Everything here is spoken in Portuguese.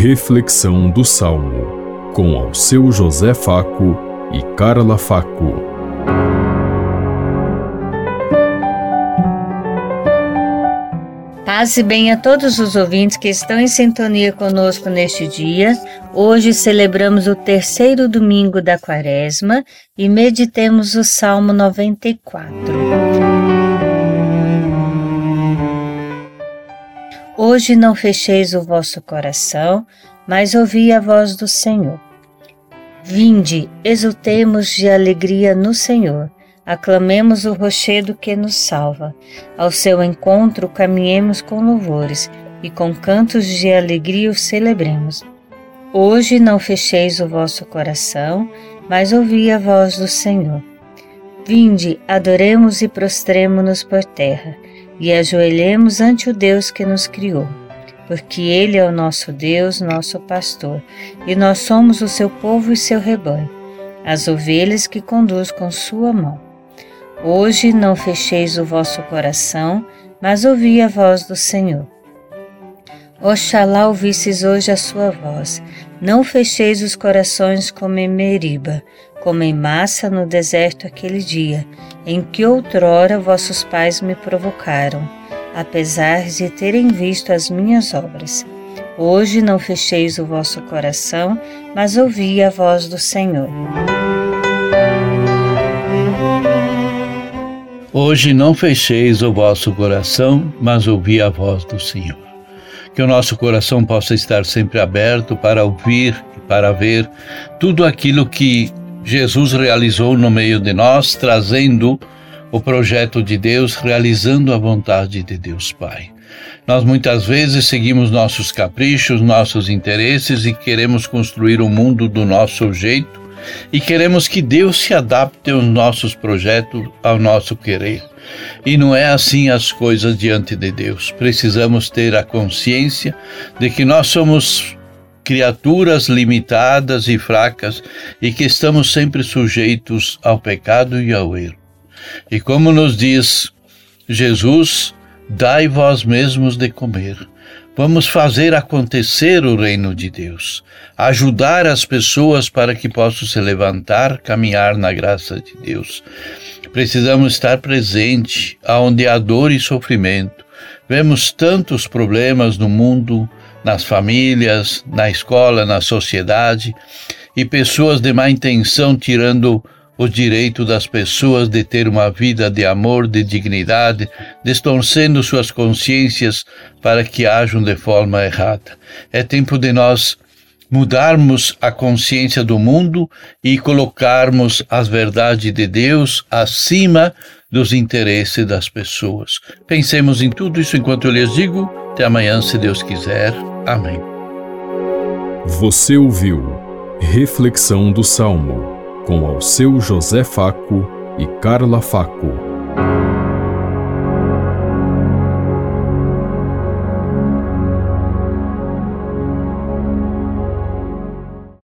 Reflexão do Salmo, com ao seu José Faco e Carla Faco. Paz e bem a todos os ouvintes que estão em sintonia conosco neste dia. Hoje celebramos o terceiro domingo da quaresma e meditemos o Salmo 94. Hoje não fecheis o vosso coração, mas ouvi a voz do Senhor. Vinde, exultemos de alegria no Senhor, aclamemos o rochedo que nos salva. Ao seu encontro caminhemos com louvores e com cantos de alegria o celebremos. Hoje não fecheis o vosso coração, mas ouvi a voz do Senhor. Vinde, adoremos e prostremo-nos por terra e ajoelhemos ante o Deus que nos criou, porque Ele é o nosso Deus, nosso pastor, e nós somos o seu povo e seu rebanho, as ovelhas que conduz com sua mão. Hoje não fecheis o vosso coração, mas ouvi a voz do Senhor. Oxalá ouvisses hoje a sua voz. Não fecheis os corações como em Meriba, como em massa no deserto aquele dia, em que outrora vossos pais me provocaram, apesar de terem visto as minhas obras. Hoje não fecheis o vosso coração, mas ouvi a voz do Senhor. Hoje não fecheis o vosso coração, mas ouvi a voz do Senhor. Que o nosso coração possa estar sempre aberto para ouvir e para ver tudo aquilo que Jesus realizou no meio de nós, trazendo o projeto de Deus, realizando a vontade de Deus Pai. Nós muitas vezes seguimos nossos caprichos, nossos interesses e queremos construir o um mundo do nosso jeito e queremos que Deus se adapte aos nossos projetos, ao nosso querer. E não é assim as coisas diante de Deus. Precisamos ter a consciência de que nós somos criaturas limitadas e fracas e que estamos sempre sujeitos ao pecado e ao erro. E como nos diz Jesus, dai vós mesmos de comer. Vamos fazer acontecer o reino de Deus, ajudar as pessoas para que possam se levantar, caminhar na graça de Deus. Precisamos estar presente aonde há dor e sofrimento. Vemos tantos problemas no mundo nas famílias, na escola, na sociedade, e pessoas de má intenção tirando o direito das pessoas de ter uma vida de amor, de dignidade, distorcendo suas consciências para que ajam de forma errada. É tempo de nós mudarmos a consciência do mundo e colocarmos as verdades de Deus acima dos interesses das pessoas. Pensemos em tudo isso enquanto eu lhes digo. Até amanhã, se Deus quiser. Amém. Você ouviu Reflexão do Salmo com ao seu José Faco e Carla Faco.